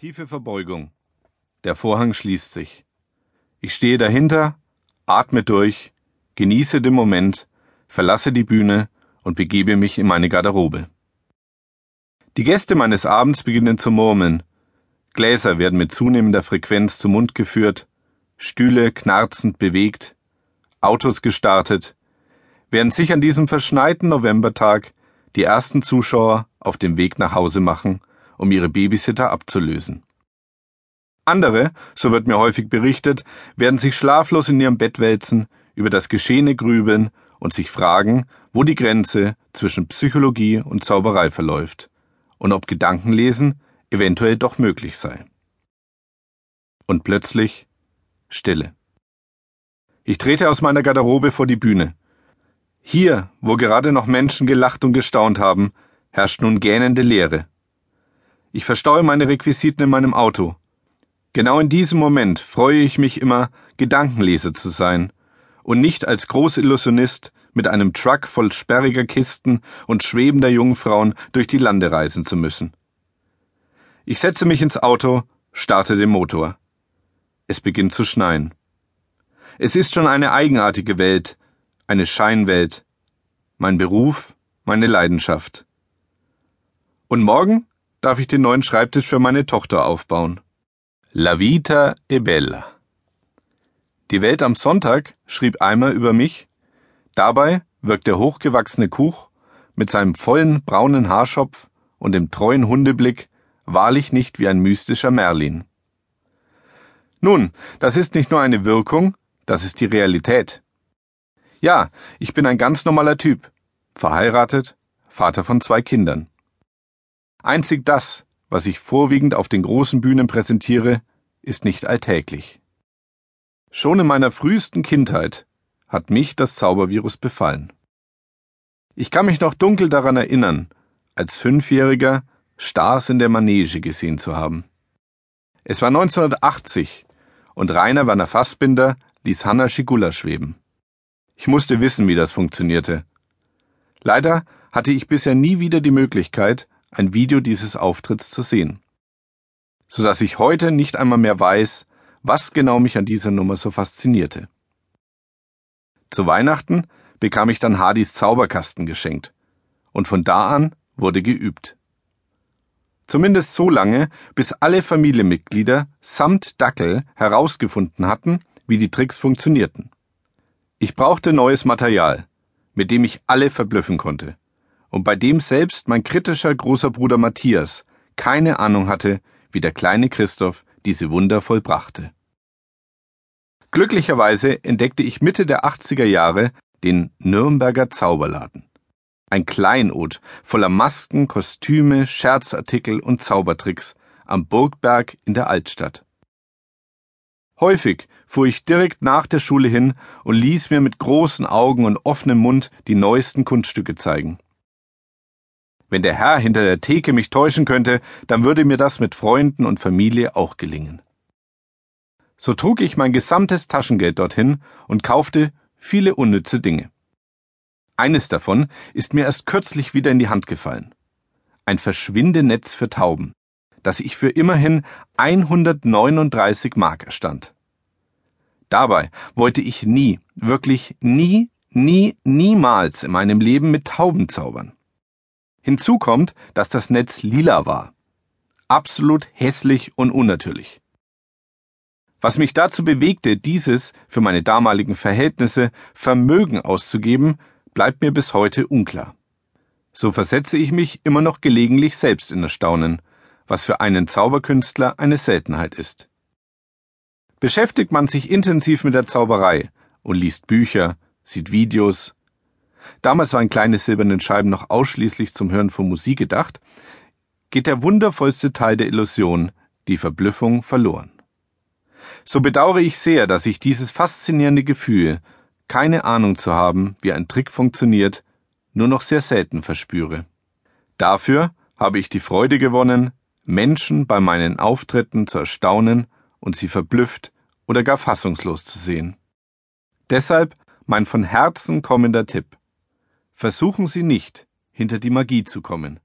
Tiefe Verbeugung. Der Vorhang schließt sich. Ich stehe dahinter, atme durch, genieße den Moment, verlasse die Bühne und begebe mich in meine Garderobe. Die Gäste meines Abends beginnen zu murmeln. Gläser werden mit zunehmender Frequenz zum Mund geführt, Stühle knarzend bewegt, Autos gestartet, während sich an diesem verschneiten Novembertag die ersten Zuschauer auf dem Weg nach Hause machen, um ihre Babysitter abzulösen. Andere, so wird mir häufig berichtet, werden sich schlaflos in ihrem Bett wälzen, über das Geschehene grübeln und sich fragen, wo die Grenze zwischen Psychologie und Zauberei verläuft und ob Gedankenlesen eventuell doch möglich sei. Und plötzlich Stille. Ich trete aus meiner Garderobe vor die Bühne. Hier, wo gerade noch Menschen gelacht und gestaunt haben, herrscht nun gähnende Leere. Ich verstaue meine Requisiten in meinem Auto. Genau in diesem Moment freue ich mich immer, Gedankenleser zu sein und nicht als Großillusionist mit einem Truck voll sperriger Kisten und schwebender Jungfrauen durch die Lande reisen zu müssen. Ich setze mich ins Auto, starte den Motor. Es beginnt zu schneien. Es ist schon eine eigenartige Welt, eine Scheinwelt, mein Beruf, meine Leidenschaft. Und morgen darf ich den neuen Schreibtisch für meine Tochter aufbauen. La vita e bella. Die Welt am Sonntag schrieb einmal über mich, dabei wirkt der hochgewachsene Kuch mit seinem vollen braunen Haarschopf und dem treuen Hundeblick wahrlich nicht wie ein mystischer Merlin. Nun, das ist nicht nur eine Wirkung, das ist die Realität. Ja, ich bin ein ganz normaler Typ, verheiratet, Vater von zwei Kindern. Einzig das, was ich vorwiegend auf den großen Bühnen präsentiere, ist nicht alltäglich. Schon in meiner frühesten Kindheit hat mich das Zaubervirus befallen. Ich kann mich noch dunkel daran erinnern, als Fünfjähriger Stars in der Manege gesehen zu haben. Es war 1980 und Rainer Werner Fassbinder ließ Hanna Schigula schweben. Ich musste wissen, wie das funktionierte. Leider hatte ich bisher nie wieder die Möglichkeit, ein Video dieses Auftritts zu sehen, so dass ich heute nicht einmal mehr weiß, was genau mich an dieser Nummer so faszinierte. Zu Weihnachten bekam ich dann Hardys Zauberkasten geschenkt, und von da an wurde geübt. Zumindest so lange, bis alle Familienmitglieder samt Dackel herausgefunden hatten, wie die Tricks funktionierten. Ich brauchte neues Material, mit dem ich alle verblüffen konnte und bei dem selbst mein kritischer großer Bruder Matthias keine Ahnung hatte, wie der kleine Christoph diese Wunder vollbrachte. Glücklicherweise entdeckte ich Mitte der 80er Jahre den Nürnberger Zauberladen. Ein Kleinod voller Masken, Kostüme, Scherzartikel und Zaubertricks am Burgberg in der Altstadt. Häufig fuhr ich direkt nach der Schule hin und ließ mir mit großen Augen und offenem Mund die neuesten Kunststücke zeigen. Wenn der Herr hinter der Theke mich täuschen könnte, dann würde mir das mit Freunden und Familie auch gelingen. So trug ich mein gesamtes Taschengeld dorthin und kaufte viele unnütze Dinge. Eines davon ist mir erst kürzlich wieder in die Hand gefallen. Ein Verschwindenetz für Tauben, das ich für immerhin 139 Mark erstand. Dabei wollte ich nie, wirklich nie, nie, niemals in meinem Leben mit Tauben zaubern. Hinzu kommt, dass das Netz lila war. Absolut hässlich und unnatürlich. Was mich dazu bewegte, dieses für meine damaligen Verhältnisse Vermögen auszugeben, bleibt mir bis heute unklar. So versetze ich mich immer noch gelegentlich selbst in Erstaunen, was für einen Zauberkünstler eine Seltenheit ist. Beschäftigt man sich intensiv mit der Zauberei und liest Bücher, sieht Videos, damals waren kleine silberne Scheiben noch ausschließlich zum Hören von Musik gedacht, geht der wundervollste Teil der Illusion, die Verblüffung, verloren. So bedauere ich sehr, dass ich dieses faszinierende Gefühl, keine Ahnung zu haben, wie ein Trick funktioniert, nur noch sehr selten verspüre. Dafür habe ich die Freude gewonnen, Menschen bei meinen Auftritten zu erstaunen und sie verblüfft oder gar fassungslos zu sehen. Deshalb mein von Herzen kommender Tipp. Versuchen Sie nicht, hinter die Magie zu kommen.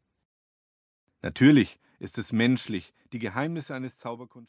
Natürlich ist es menschlich, Die Geheimnisse eines Zauberkunst